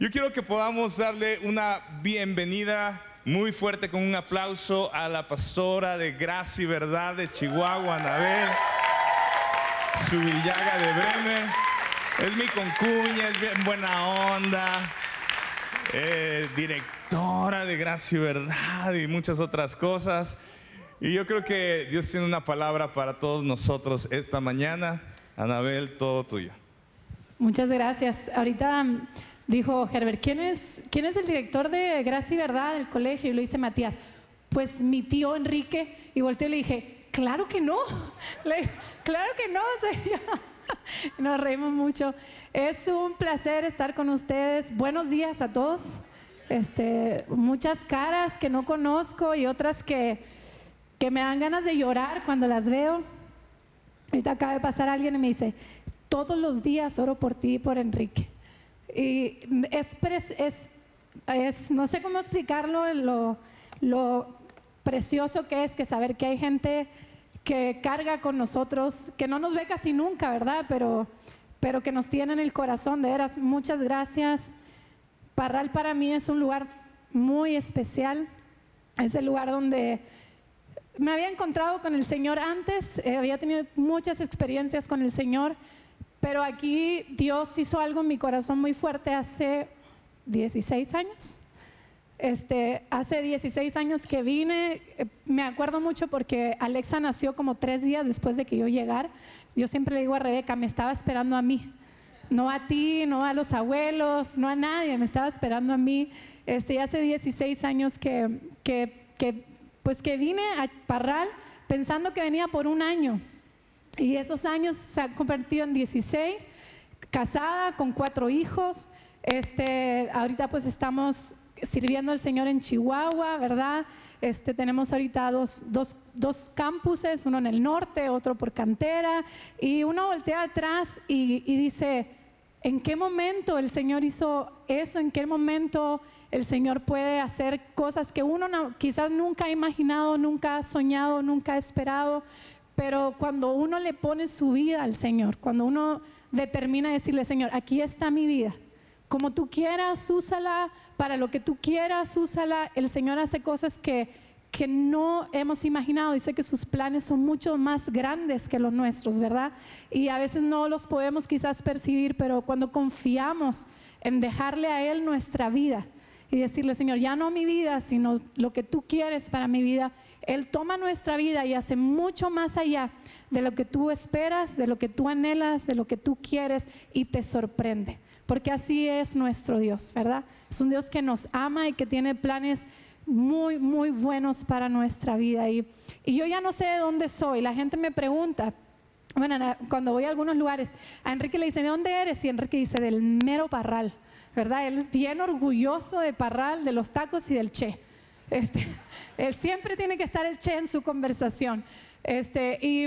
Yo quiero que podamos darle una bienvenida muy fuerte con un aplauso a la pastora de Gracia y Verdad de Chihuahua, Anabel, su Villaga de Bremen. Es mi concuña, es bien buena onda, eh, directora de Gracia y Verdad y muchas otras cosas. Y yo creo que Dios tiene una palabra para todos nosotros esta mañana. Anabel, todo tuyo. Muchas gracias. Ahorita dijo Herbert, ¿quién es, ¿quién es el director de Gracia y Verdad del colegio? Y lo dice Matías, pues mi tío Enrique. Y volteé y le dije, claro que no, claro que no, Nos reímos mucho. Es un placer estar con ustedes. Buenos días a todos. Este, muchas caras que no conozco y otras que, que me dan ganas de llorar cuando las veo. Ahorita acaba de pasar alguien y me dice, todos los días oro por ti y por Enrique. Y es, es, no sé cómo explicarlo, lo, lo precioso que es que saber que hay gente que carga con nosotros, que no nos ve casi nunca, ¿verdad? Pero, pero que nos tiene en el corazón, de veras, muchas gracias. Parral para mí es un lugar muy especial, es el lugar donde me había encontrado con el Señor antes, eh, había tenido muchas experiencias con el Señor, pero aquí Dios hizo algo en mi corazón muy fuerte hace 16 años. Este, hace 16 años que vine, eh, me acuerdo mucho porque Alexa nació como tres días después de que yo llegara. Yo siempre le digo a Rebeca, me estaba esperando a mí, no a ti, no a los abuelos, no a nadie, me estaba esperando a mí. Este, hace 16 años que, que, que, pues que vine a Parral pensando que venía por un año y esos años se han convertido en 16, casada con cuatro hijos. Este, ahorita pues estamos sirviendo al Señor en Chihuahua, ¿verdad? Este, tenemos ahorita dos, dos, dos, campuses, uno en el norte, otro por cantera, y uno voltea atrás y, y, dice, ¿en qué momento el Señor hizo eso? ¿En qué momento el Señor puede hacer cosas que uno no, quizás nunca ha imaginado, nunca ha soñado, nunca ha esperado? Pero cuando uno le pone su vida al Señor, cuando uno determina decirle, Señor, aquí está mi vida, como tú quieras, úsala, para lo que tú quieras, úsala, el Señor hace cosas que, que no hemos imaginado. Dice que sus planes son mucho más grandes que los nuestros, ¿verdad? Y a veces no los podemos quizás percibir, pero cuando confiamos en dejarle a Él nuestra vida y decirle, Señor, ya no mi vida, sino lo que tú quieres para mi vida, él toma nuestra vida y hace mucho más allá de lo que tú esperas, de lo que tú anhelas, de lo que tú quieres y te sorprende. Porque así es nuestro Dios, ¿verdad? Es un Dios que nos ama y que tiene planes muy, muy buenos para nuestra vida. Y, y yo ya no sé de dónde soy. La gente me pregunta, bueno, cuando voy a algunos lugares, a Enrique le dice, ¿de dónde eres? Y Enrique dice, del mero Parral, ¿verdad? Él bien orgulloso de Parral, de los tacos y del Che. Este, él siempre tiene que estar el Che en su conversación. Este, y,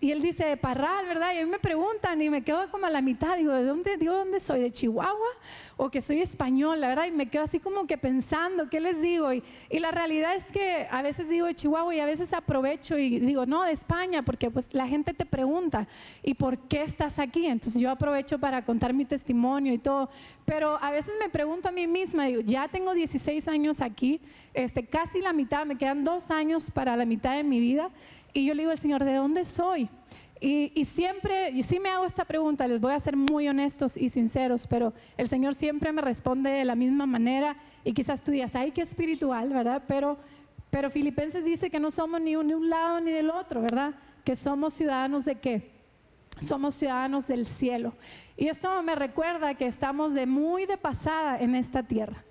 él dice de Parral, ¿verdad? Y a mí me preguntan y me quedo como a la mitad, digo, ¿de dónde, digo, ¿dónde soy? ¿De Chihuahua? ¿O que soy español? La verdad, y me quedo así como que pensando, ¿qué les digo? Y, y, la realidad es que a veces digo de Chihuahua y a veces aprovecho y digo, no, de España, porque pues la gente te pregunta, ¿y por qué estás aquí? Entonces yo aprovecho para contar mi testimonio y todo, pero a veces me pregunto a mí misma, digo, ya tengo 16 años aquí, este, casi la mitad, me quedan dos años para la mitad de mi vida. Y yo le digo al Señor, ¿de dónde soy? Y, siempre, y sí me hago esta pregunta, les voy a ser muy honestos y sinceros, pero el Señor siempre me responde de la misma manera. Y quizás tú digas, ay, qué espiritual, ¿verdad? Pero, pero Filipenses dice que no somos ni un, un lado ni del otro, ¿verdad? Que somos ciudadanos de qué? Somos ciudadanos del cielo. Y esto me recuerda que estamos de muy de pasada en esta tierra.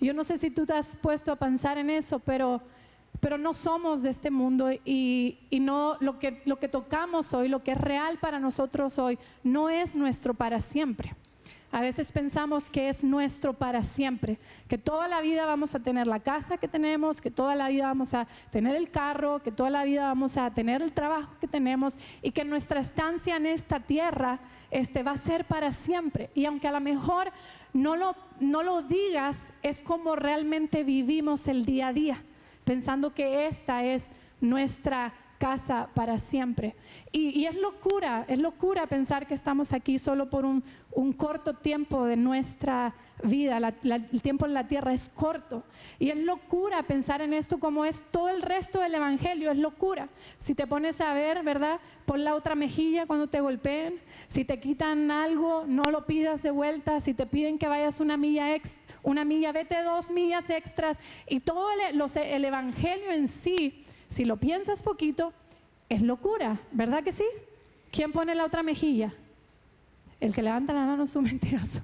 Yo no sé si tú te has puesto a pensar en eso, pero pero no somos de este mundo y, no lo que, tocamos hoy, lo que es real para nosotros hoy, no es nuestro para siempre. A veces pensamos que es nuestro para siempre, que toda la vida vamos a tener la casa que tenemos, que toda la vida vamos a tener el carro, que toda la vida vamos a tener el trabajo que tenemos y que nuestra estancia en esta tierra este, va a ser para siempre. Y aunque a lo mejor no lo digas, es como realmente vivimos el día a día pensando que esta es nuestra casa para siempre. Y, es locura, es locura pensar que estamos aquí solo por un, corto tiempo de nuestra vida. el tiempo en la tierra es corto. Y es locura pensar en esto como es todo el resto del Evangelio, es locura. Si te pones a ver, ¿verdad? Pon la otra mejilla cuando te golpeen. Si te quitan algo, no lo pidas de vuelta. Si te piden que vayas una milla extra una milla, vete dos millas extras. Y todo el, el Evangelio en sí, si lo piensas poquito, es locura, ¿verdad que sí? ¿Quién pone la otra mejilla? El que levanta la mano es un mentiroso.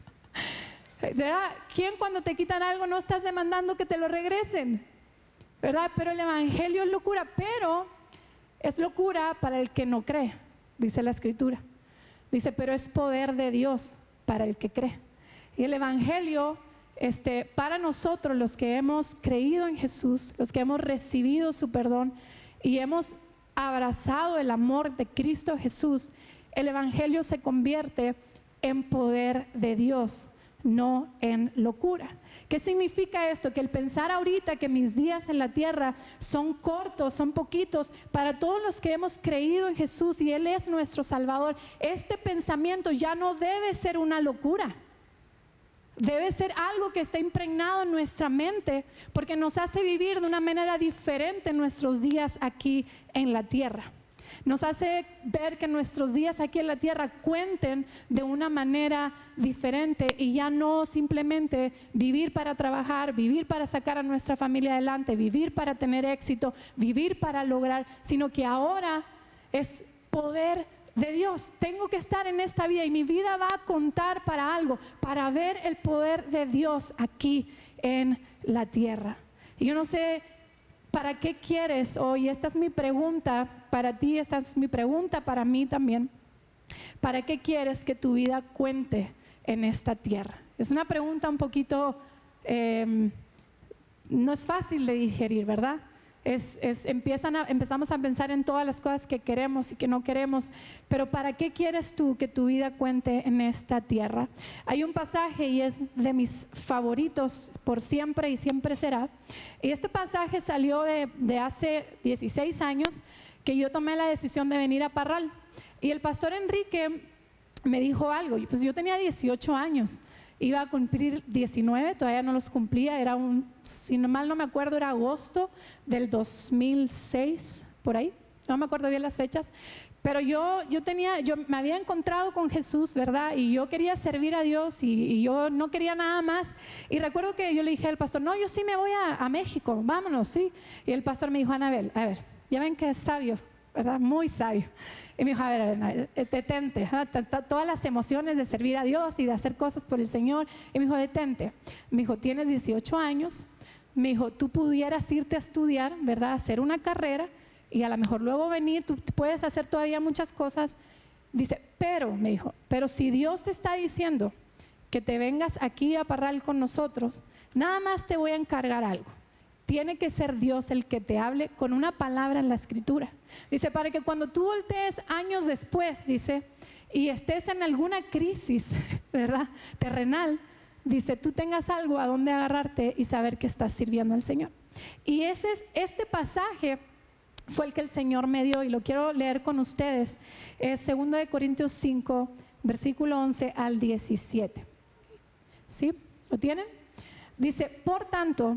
¿Verdad? ¿Quién cuando te quitan algo no estás demandando que te lo regresen? ¿Verdad? Pero el Evangelio es locura, pero es locura para el que no cree, dice la Escritura. Dice, pero es poder de Dios para el que cree. Y el Evangelio este, para nosotros los que hemos creído en Jesús, los que hemos recibido su perdón y hemos abrazado el amor de Cristo Jesús, el Evangelio se convierte en poder de Dios, no en locura. ¿Qué significa esto? Que el pensar ahorita que mis días en la tierra son cortos, son poquitos, para todos los que hemos creído en Jesús y Él es nuestro Salvador, este pensamiento ya no debe ser una locura debe ser algo que está impregnado en nuestra mente porque nos hace vivir de una manera diferente nuestros días aquí en la tierra. Nos hace ver que nuestros días aquí en la tierra cuenten de una manera diferente y ya no simplemente vivir para trabajar, vivir para sacar a nuestra familia adelante, vivir para tener éxito, vivir para lograr, sino que ahora es poder de Dios. Tengo que estar en esta vida y mi vida va a contar para algo, para ver el poder de Dios aquí en la tierra. Y yo no sé para qué quieres hoy, esta es mi pregunta para ti, esta es mi pregunta para mí también. ¿Para qué quieres que tu vida cuente en esta tierra? Es una pregunta un poquito, em, no es fácil de digerir, ¿verdad? Es, empiezan empezamos a pensar en todas las cosas que queremos y que no queremos, pero ¿para qué quieres tú que tu vida cuente en esta tierra? Hay un pasaje y es de mis favoritos por siempre y siempre será. Y este pasaje salió de, de hace 16 años que yo tomé la decisión de venir a Parral. Y el pastor Enrique me dijo algo, pues yo tenía 18 años iba a cumplir 19, todavía no los cumplía, era un, si mal no me acuerdo, era agosto del 2006, por ahí, no me acuerdo bien las fechas, pero yo, yo tenía, yo me había encontrado con Jesús, ¿verdad? Y yo quería servir a Dios y, yo no quería nada más. Y recuerdo que yo le dije al pastor, no, yo sí me voy a, a México, vámonos, sí. Y el pastor me dijo, Anabel, a ver, ya ven que es sabio, ¿verdad? Muy sabio. Y me dijo, a ver, detente, todas las emociones de servir a Dios y de hacer cosas por el Señor. Y me dijo, detente. Me dijo, tienes 18 años. Me dijo, tú pudieras irte a estudiar, ¿verdad? Hacer una carrera y a lo mejor luego venir, tú puedes hacer todavía muchas cosas. Dice, pero, me dijo, pero si Dios te está diciendo que te vengas aquí a Parral con nosotros, nada más te voy a encargar algo tiene que ser Dios el que te hable con una palabra en la escritura. Dice, para que cuando tú voltees años después, dice, y estés en alguna crisis, ¿verdad? Terrenal, dice, tú tengas algo a donde agarrarte y saber que estás sirviendo al Señor. Y ese es, este pasaje fue el que el Señor me dio y lo quiero leer con ustedes. Es 2 de Corintios 5, versículo 11 al 17. ¿Sí? ¿Lo tienen? Dice, por tanto,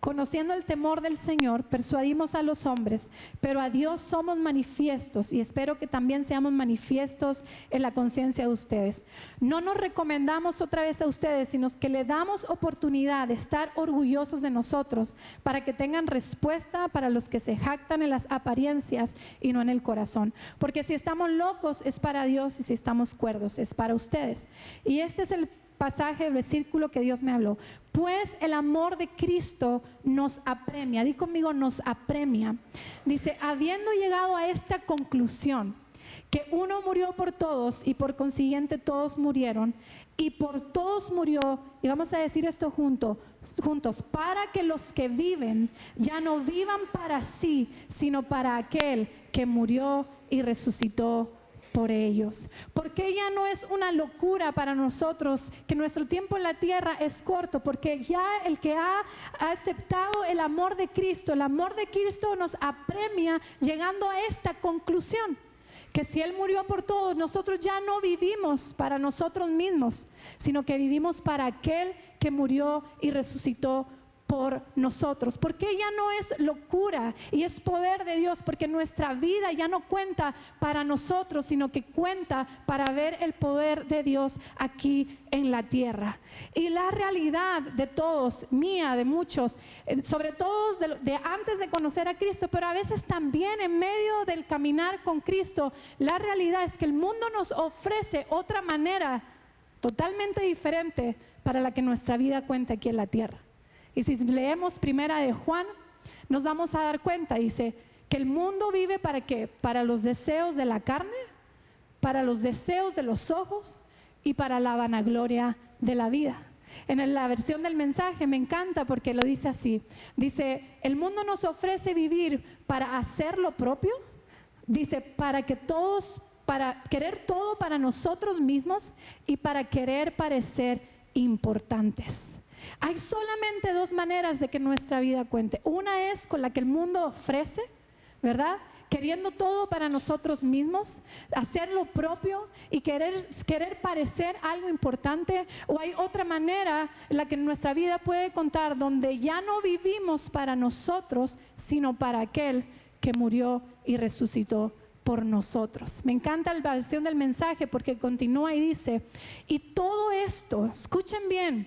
Conociendo el temor del Señor, persuadimos a los hombres, pero a Dios somos manifiestos y espero que también seamos manifiestos en la conciencia de ustedes. No nos recomendamos otra vez a ustedes, sino que le damos oportunidad de estar orgullosos de nosotros para que tengan respuesta para los que se jactan en las apariencias y no en el corazón. Porque si estamos locos es para Dios y si estamos cuerdos es para ustedes. Y este es el pasaje, el versículo que Dios me habló. Pues el amor de Cristo nos apremia. Di conmigo, nos apremia. Dice, habiendo llegado a esta conclusión, que uno murió por todos y por consiguiente todos murieron, y por todos murió, y vamos a decir esto junto, juntos, para que los que viven ya no vivan para sí, sino para aquel que murió y resucitó por ellos. Porque ya no es una locura para nosotros que nuestro tiempo en la tierra es corto, porque ya el que ha aceptado el amor de Cristo, el amor de Cristo nos apremia llegando a esta conclusión que si Él murió por todos, nosotros ya no vivimos para nosotros mismos, sino que vivimos para aquel que murió y resucitó por nosotros, porque ya no es locura y es poder de Dios, porque nuestra vida ya no cuenta para nosotros, sino que cuenta para ver el poder de Dios aquí en la tierra. Y la realidad de todos, mía, de muchos, eh, sobre todo de, de antes de conocer a Cristo, pero a veces también en medio del caminar con Cristo, la realidad es que el mundo nos ofrece otra manera totalmente diferente para la que nuestra vida cuenta aquí en la tierra. Y si leemos primera de Juan, nos vamos a dar cuenta, dice, que el mundo vive para qué? Para los deseos de la carne, para los deseos de los ojos y para la vanagloria de la vida. En la versión del mensaje me encanta porque lo dice así. Dice, el mundo nos ofrece vivir para hacer lo propio. Dice, para que todos, para querer todo para nosotros mismos y para querer parecer importantes. Hay solamente dos maneras de que nuestra vida cuente. Una es con la que el mundo ofrece, ¿verdad? Queriendo todo para nosotros mismos, hacer lo propio y querer, querer parecer algo importante. O hay otra manera en la que nuestra vida puede contar donde ya no vivimos para nosotros, sino para aquel que murió y resucitó por nosotros. Me encanta la versión del mensaje porque continúa y dice, y todo esto, escuchen bien,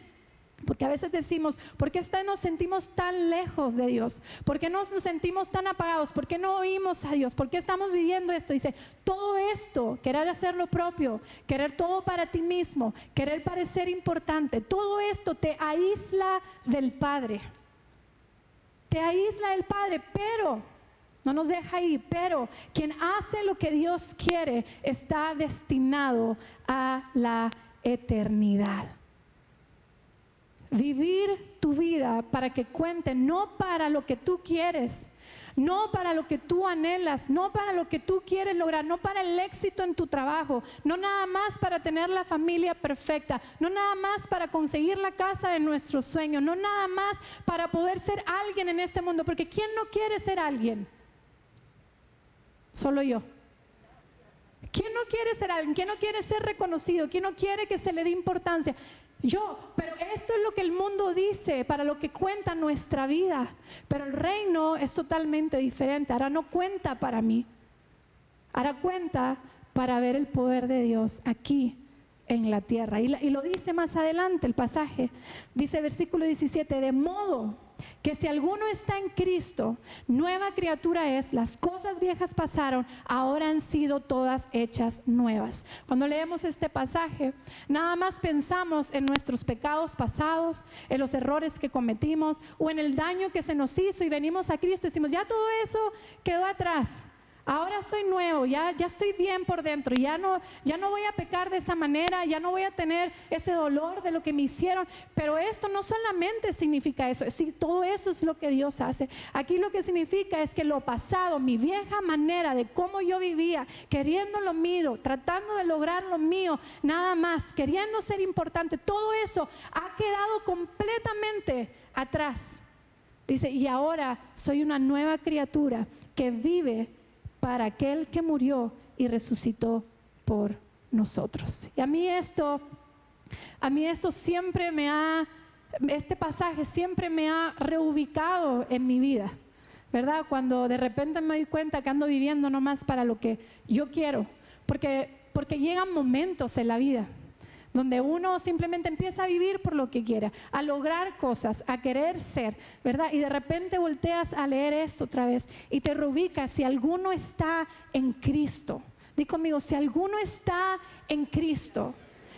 porque a veces decimos, ¿por qué nos sentimos tan lejos de Dios? ¿Por qué nos sentimos tan apagados? ¿Por qué no oímos a Dios? ¿Por qué estamos viviendo esto? Dice, todo esto, querer hacer lo propio, querer todo para ti mismo, querer parecer importante, todo esto te aísla del Padre. Te aísla del Padre, pero no nos deja ahí, pero quien hace lo que Dios quiere está destinado a la eternidad. Vivir tu vida para que cuente, no para lo que tú quieres, no para lo que tú anhelas, no para lo que tú quieres lograr, no para el éxito en tu trabajo, no nada más para tener la familia perfecta, no nada más para conseguir la casa de nuestros sueños, no nada más para poder ser alguien en este mundo, porque ¿quién no quiere ser alguien? Solo yo. ¿Quién no quiere ser alguien? ¿Quién no quiere ser reconocido? ¿Quién no quiere que se le dé importancia? Yo, pero esto es lo que el mundo dice, para lo que cuenta nuestra vida. Pero el reino es totalmente diferente. Ahora no cuenta para mí. Ahora cuenta para ver el poder de Dios aquí en la tierra. Y, lo dice más adelante el pasaje. Dice versículo 17, de modo que si alguno está en Cristo, nueva criatura es, las cosas viejas pasaron, ahora han sido todas hechas nuevas. Cuando leemos este pasaje, nada más pensamos en nuestros pecados pasados, en los errores que cometimos o en el daño que se nos hizo y venimos a Cristo y decimos, ya todo eso quedó atrás. Ahora soy nuevo, ya, ya estoy bien por dentro, ya no, ya no voy a pecar de esa manera, ya no voy a tener ese dolor de lo que me hicieron. Pero esto no solamente significa eso, sí, todo eso es lo que Dios hace. Aquí lo que significa es que lo pasado, mi vieja manera de cómo yo vivía, queriendo lo mío, tratando de lograr lo mío, nada más, queriendo ser importante, todo eso ha quedado completamente atrás. Dice, y ahora soy una nueva criatura que vive para aquel que murió y resucitó por nosotros. Y a mí esto, a mí esto siempre me ha, este pasaje siempre me ha reubicado en mi vida, ¿verdad? Cuando de repente me doy cuenta que ando viviendo nomás para lo que yo quiero, porque, porque llegan momentos en la vida donde uno simplemente empieza a vivir por lo que quiera, a lograr cosas, a querer ser, ¿verdad? Y de repente volteas a leer esto otra vez y te reubicas si alguno está en Cristo. Di conmigo, si alguno está en Cristo,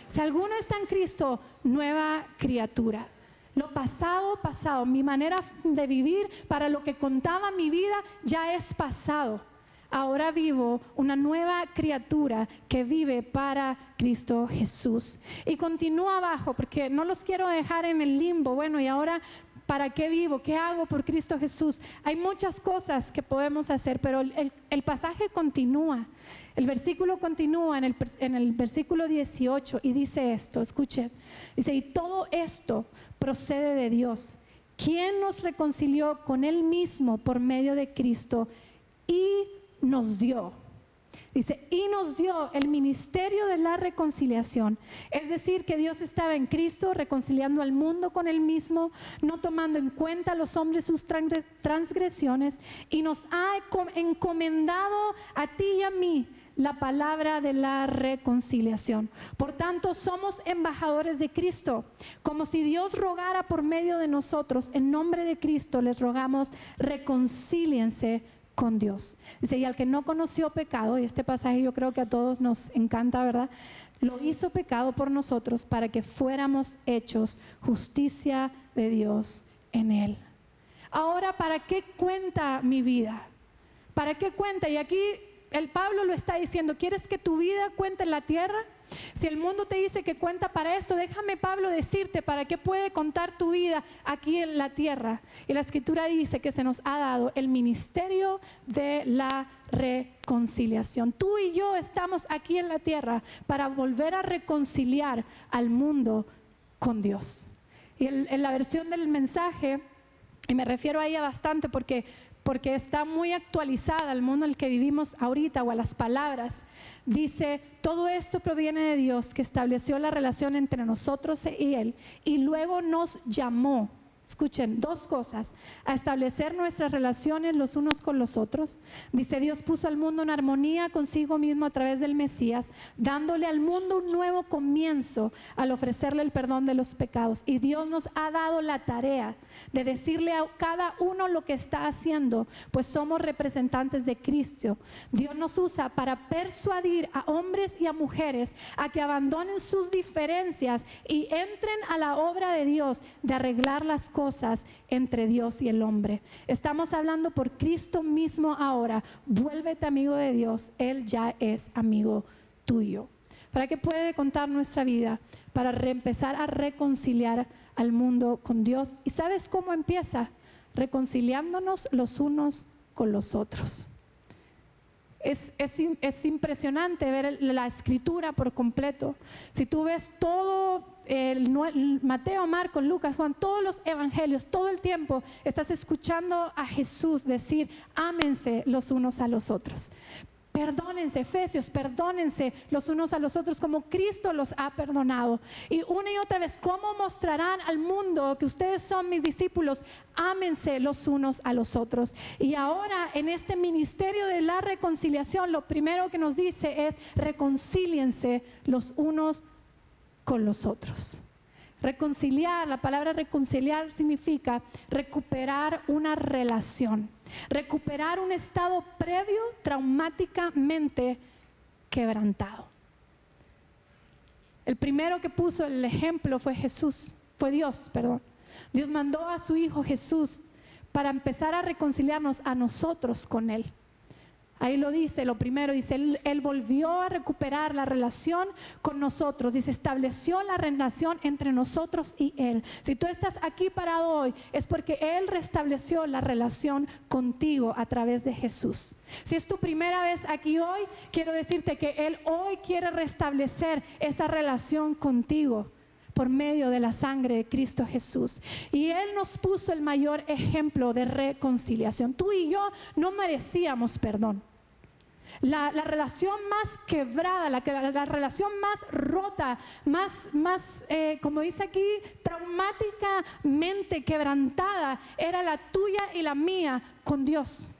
si alguno está en Cristo, nueva criatura. Lo pasado, pasado, mi manera de vivir para lo que contaba mi vida ya es pasado ahora vivo una nueva criatura que vive para Cristo Jesús. Y continúa abajo, porque no los quiero dejar en el limbo. Bueno, y ahora ¿para qué vivo? ¿Qué hago por Cristo Jesús? Hay muchas cosas que podemos hacer, pero el, pasaje continúa. El versículo continúa en el, en el versículo 18 y dice esto, escuchen, dice, y todo esto procede de Dios, quien nos reconcilió con Él mismo por medio de Cristo y nos dio. Dice, y nos dio el ministerio de la reconciliación. Es decir, que Dios estaba en Cristo reconciliando al mundo con Él mismo, no tomando en cuenta a los hombres sus transgresiones, y nos ha encomendado a ti y a mí la palabra de la reconciliación. Por tanto, somos embajadores de Cristo. Como si Dios rogara por medio de nosotros, en nombre de Cristo les rogamos, reconcíliense con Dios. Dice, y al que no conoció pecado, y este pasaje yo creo que a todos nos encanta, ¿verdad? Lo hizo pecado por nosotros para que fuéramos hechos justicia de Dios en él. Ahora, ¿para qué cuenta mi vida? ¿Para qué cuenta? Y aquí el Pablo lo está diciendo, ¿quieres que tu vida cuente en la tierra? Si el mundo te dice que cuenta para esto, déjame Pablo decirte para qué puede contar tu vida aquí en la tierra. Y la escritura dice que se nos ha dado el ministerio de la reconciliación. Tú y yo estamos aquí en la tierra para volver a reconciliar al mundo con Dios. Y en, la versión del mensaje, y me refiero a ella bastante porque porque está muy actualizada al mundo en el que vivimos ahorita o a las palabras. Dice, todo esto proviene de Dios que estableció la relación entre nosotros y Él y luego nos llamó Escuchen, dos cosas. A establecer nuestras relaciones los unos con los otros. Dice, Dios puso al mundo en armonía consigo mismo a través del Mesías, dándole al mundo un nuevo comienzo al ofrecerle el perdón de los pecados. Y Dios nos ha dado la tarea de decirle a cada uno lo que está haciendo, pues somos representantes de Cristo. Dios nos usa para persuadir a hombres y a mujeres a que abandonen sus diferencias y entren a la obra de Dios de arreglar las cosas entre Dios y el hombre. Estamos hablando por Cristo mismo ahora. Vuélvete amigo de Dios. Él ya es amigo tuyo. ¿Para qué puede contar nuestra vida? Para empezar a reconciliar al mundo con Dios. ¿Y sabes cómo empieza? Reconciliándonos los unos con los otros. Es, es, es, impresionante ver la escritura por completo. Si tú ves todo el, Mateo, Marcos, Lucas, Juan, todos los evangelios, todo el tiempo estás escuchando a Jesús decir, ámense los unos a los otros. Perdónense, Efesios, perdónense los unos a los otros como Cristo los ha perdonado. Y una y otra vez, ¿cómo mostrarán al mundo que ustedes son mis discípulos? Ámense los unos a los otros. Y ahora en este ministerio de la reconciliación, lo primero que nos dice es reconcíliense los unos con los otros. Reconciliar, la palabra reconciliar significa recuperar una relación, recuperar un estado previo traumáticamente quebrantado. El primero que puso el ejemplo fue Jesús, fue Dios, perdón. Dios mandó a su Hijo Jesús para empezar a reconciliarnos a nosotros con Él. Ahí lo dice, lo primero, dice, él, volvió a recuperar la relación con nosotros, dice, estableció la relación entre nosotros y Él. Si tú estás aquí parado hoy, es porque Él restableció la relación contigo a través de Jesús. Si es tu primera vez aquí hoy, quiero decirte que Él hoy quiere restablecer esa relación contigo por medio de la sangre de Cristo Jesús. Y Él nos puso el mayor ejemplo de reconciliación. Tú y yo no merecíamos perdón. La, relación más quebrada, la, la, relación más rota, más, más eh, como dice aquí, traumáticamente quebrantada, era la tuya y la mía con Dios.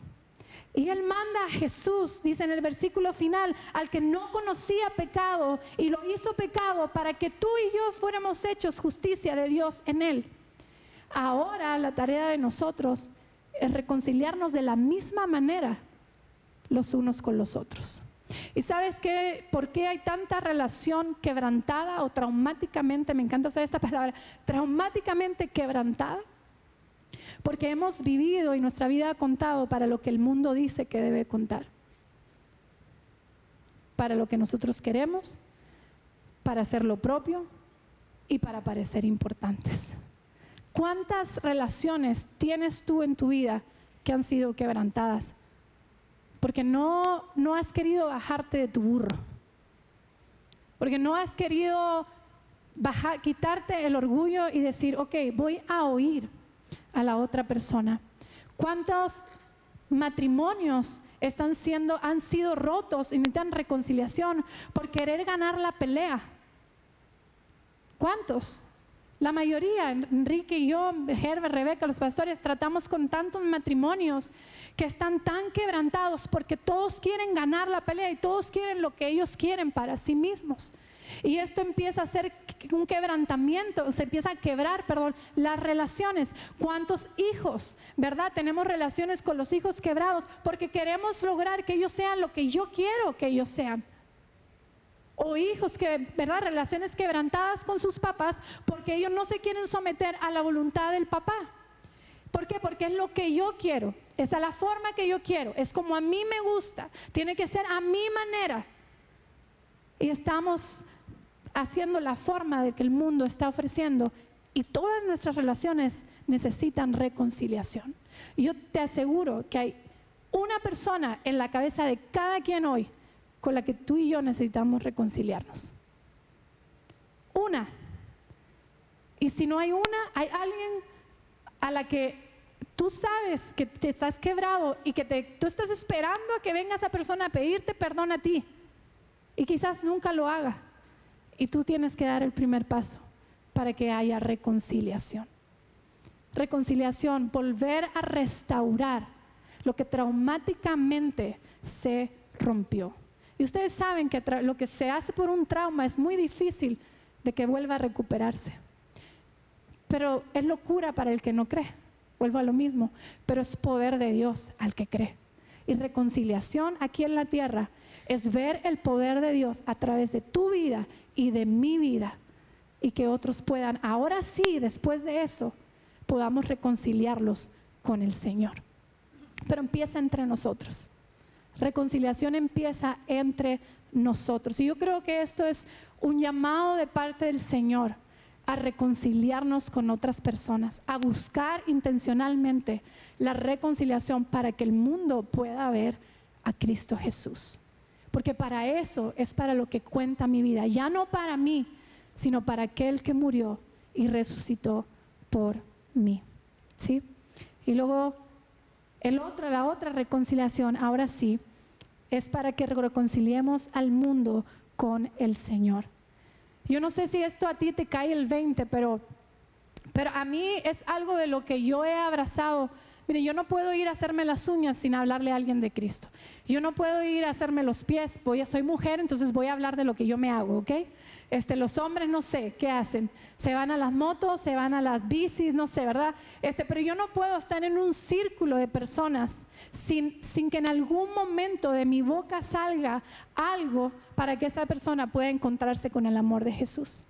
Y Él manda a Jesús, dice en el versículo final, al que no conocía pecado y lo hizo pecado para que tú y yo fuéramos hechos justicia de Dios en Él. Ahora la tarea de nosotros es reconciliarnos de la misma manera los unos con los otros. ¿Y sabes qué? ¿Por qué hay tanta relación quebrantada o traumáticamente, me encanta usar esta palabra, traumáticamente quebrantada? Porque hemos vivido y nuestra vida ha contado para lo que el mundo dice que debe contar. Para lo que nosotros queremos, para hacer lo propio y para parecer importantes. ¿Cuántas relaciones tienes tú en tu vida que han sido quebrantadas? Porque no, no has querido bajarte de tu burro. Porque no has querido quitarte el orgullo y decir, ok, voy a oír a la otra persona. ¿Cuántos matrimonios están siendo, han sido rotos y necesitan reconciliación por querer ganar la pelea? ¿Cuántos? La mayoría, Enrique y yo, Herbert, Rebeca, los pastores, tratamos con tantos matrimonios que están tan quebrantados porque todos quieren ganar la pelea y todos quieren lo que ellos quieren para sí mismos. Y esto empieza a ser un quebrantamiento, se empieza a quebrar, perdón, las relaciones. ¿Cuántos hijos, verdad? Tenemos relaciones con los hijos quebrados porque queremos lograr que ellos sean lo que yo quiero que ellos sean. O hijos que, ¿verdad? Relaciones quebrantadas con sus papás porque ellos no se quieren someter a la voluntad del papá. ¿Por qué? Porque es lo que yo quiero, es la forma que yo quiero, es como a mí me gusta, tiene que ser a mi manera. Y estamos haciendo la forma de que el mundo está ofreciendo y todas nuestras relaciones necesitan reconciliación. Yo te aseguro que hay una persona en la cabeza de cada quien hoy con la que tú y yo necesitamos reconciliarnos. Una. Y si no hay una, hay alguien a la que tú sabes que te estás quebrado y que tú estás esperando a que venga esa persona a pedirte perdón a ti. Y quizás nunca lo haga. Y tú tienes que dar el primer paso para que haya reconciliación. Reconciliación, volver a restaurar lo que traumáticamente se rompió. Y ustedes saben que lo que se hace por un trauma es muy difícil de que vuelva a recuperarse. Pero es locura para el que no cree. Vuelvo a lo mismo. Pero es poder de Dios al que cree. Y reconciliación aquí en la tierra es ver el poder de Dios a través de tu vida y de mi vida. Y que otros puedan, ahora sí, después de eso, podamos reconciliarlos con el Señor. Pero empieza entre nosotros. Reconciliación empieza entre nosotros. Y yo creo que esto es un llamado de parte del Señor a reconciliarnos con otras personas, a buscar intencionalmente la reconciliación para que el mundo pueda ver a Cristo Jesús. Porque para eso es para lo que cuenta mi vida, ya no para mí, sino para aquel que murió y resucitó por mí. ¿Sí? Y luego el otro, la otra reconciliación, ahora sí, es para que reconciliemos al mundo con el Señor. Yo no sé si esto a ti te cae el 20, pero, pero a mí es algo de lo que yo he abrazado. Mire, yo no puedo ir a hacerme las uñas sin hablarle a alguien de Cristo. Yo no puedo ir a hacerme los pies. Voy a, soy mujer, entonces voy a hablar de lo que yo me hago, ¿ok? Este, los hombres no sé qué hacen. Se van a las motos, se van a las bicis, no sé, ¿verdad? Este, pero yo no puedo estar en un círculo de personas sin, sin que en algún momento de mi boca salga algo para que esa persona pueda encontrarse con el amor de Jesús.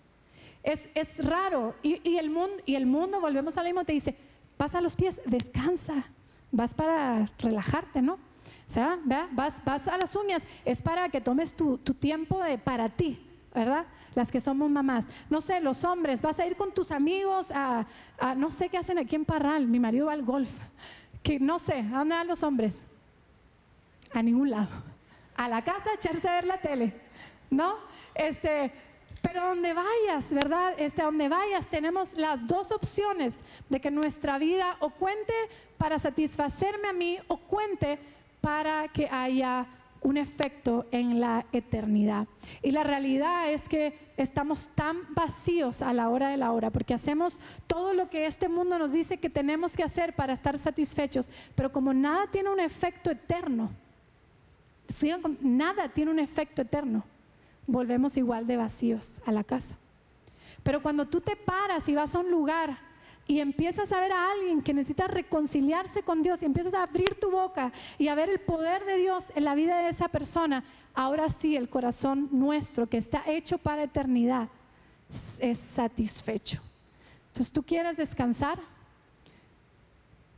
Es, es raro. Y, el mundo, y el mundo, volvemos al mismo, te dice, pasa a los pies, descansa. Vas para relajarte, ¿no? O sea, Vas, vas a las uñas, es para que tomes tu, tiempo de, para ti, ¿verdad? las que somos mamás. No sé, los hombres, vas a ir con tus amigos a, no sé qué hacen aquí en Parral, mi marido va al golf. Que no sé, ¿a dónde van los hombres? A ningún lado. A la casa a echarse a ver la tele, ¿no? Este, pero donde vayas, ¿verdad? Este, donde vayas tenemos las dos opciones de que nuestra vida o cuente para satisfacerme a mí o cuente para que haya un efecto en la eternidad. Y la realidad es que estamos tan vacíos a la hora de la hora, porque hacemos todo lo que este mundo nos dice que tenemos que hacer para estar satisfechos, pero como nada tiene un efecto eterno, nada tiene un efecto eterno, volvemos igual de vacíos a la casa. Pero cuando tú te paras y vas a un lugar y empiezas a ver a alguien que necesita reconciliarse con Dios y empiezas a abrir tu boca y a ver el poder de Dios en la vida de esa persona, ahora sí el corazón nuestro que está hecho para eternidad es satisfecho. Entonces, ¿tú quieres descansar?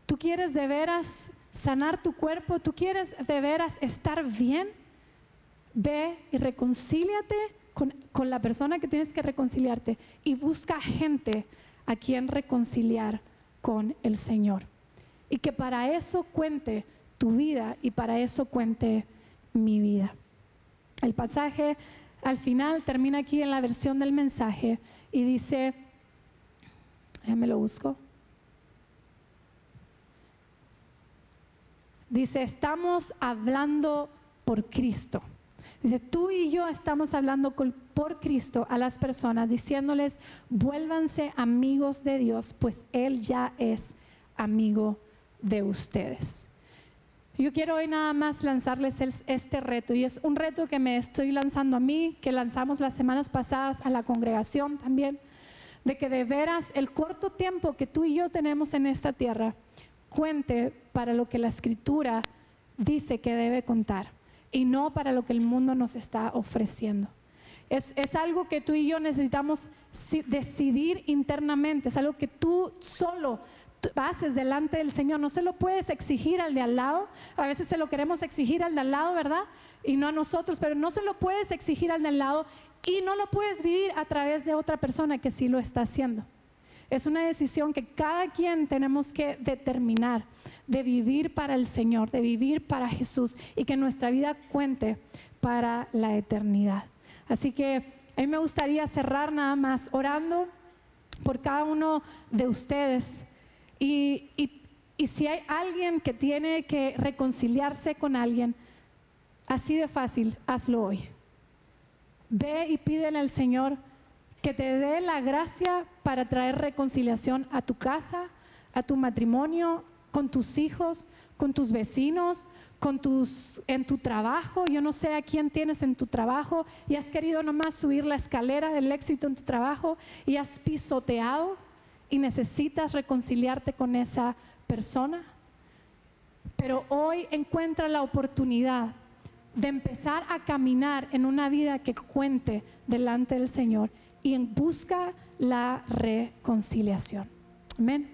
¿Tú quieres de veras sanar tu cuerpo? ¿Tú quieres de veras estar bien? Ve y reconcíliate con, con la persona que tienes que reconciliarte y busca gente a quien reconciliar con el Señor. Y que para eso cuente tu vida y para eso cuente mi vida. El pasaje al final termina aquí en la versión del mensaje y dice, me lo busco. Dice, estamos hablando por Cristo. Dice, tú y yo estamos hablando por Cristo a las personas, diciéndoles, vuélvanse amigos de Dios, pues Él ya es amigo de ustedes. Yo quiero hoy nada más lanzarles este reto y es un reto que me estoy lanzando a mí, que lanzamos las semanas pasadas a la congregación también, de que de veras el corto tiempo que tú y yo tenemos en esta tierra cuente para lo que la escritura dice que debe contar y no para lo que el mundo nos está ofreciendo. Es, es, algo que tú y yo necesitamos decidir internamente, es algo que tú solo haces delante del Señor. No se lo puedes exigir al de al lado. A veces se lo queremos exigir al de al lado, ¿verdad? Y no a nosotros, pero no se lo puedes exigir al de al lado y no lo puedes vivir a través de otra persona que sí lo está haciendo. Es una decisión que cada quien tenemos que determinar de vivir para el Señor, de vivir para Jesús y que nuestra vida cuente para la eternidad. Así que a mí me gustaría cerrar nada más orando por cada uno de ustedes y, si hay alguien que tiene que reconciliarse con alguien, así de fácil, hazlo hoy. Ve y pídele al Señor que te dé la gracia para traer reconciliación a tu casa, a tu matrimonio, con tus hijos, con tus vecinos, con tus en tu trabajo. Yo no sé a quién tienes en tu trabajo y has querido nomás subir la escalera del éxito en tu trabajo y has pisoteado y necesitas reconciliarte con esa persona. Pero hoy encuentra la oportunidad de empezar a caminar en una vida que cuente delante del Señor y busca la reconciliación. Amén.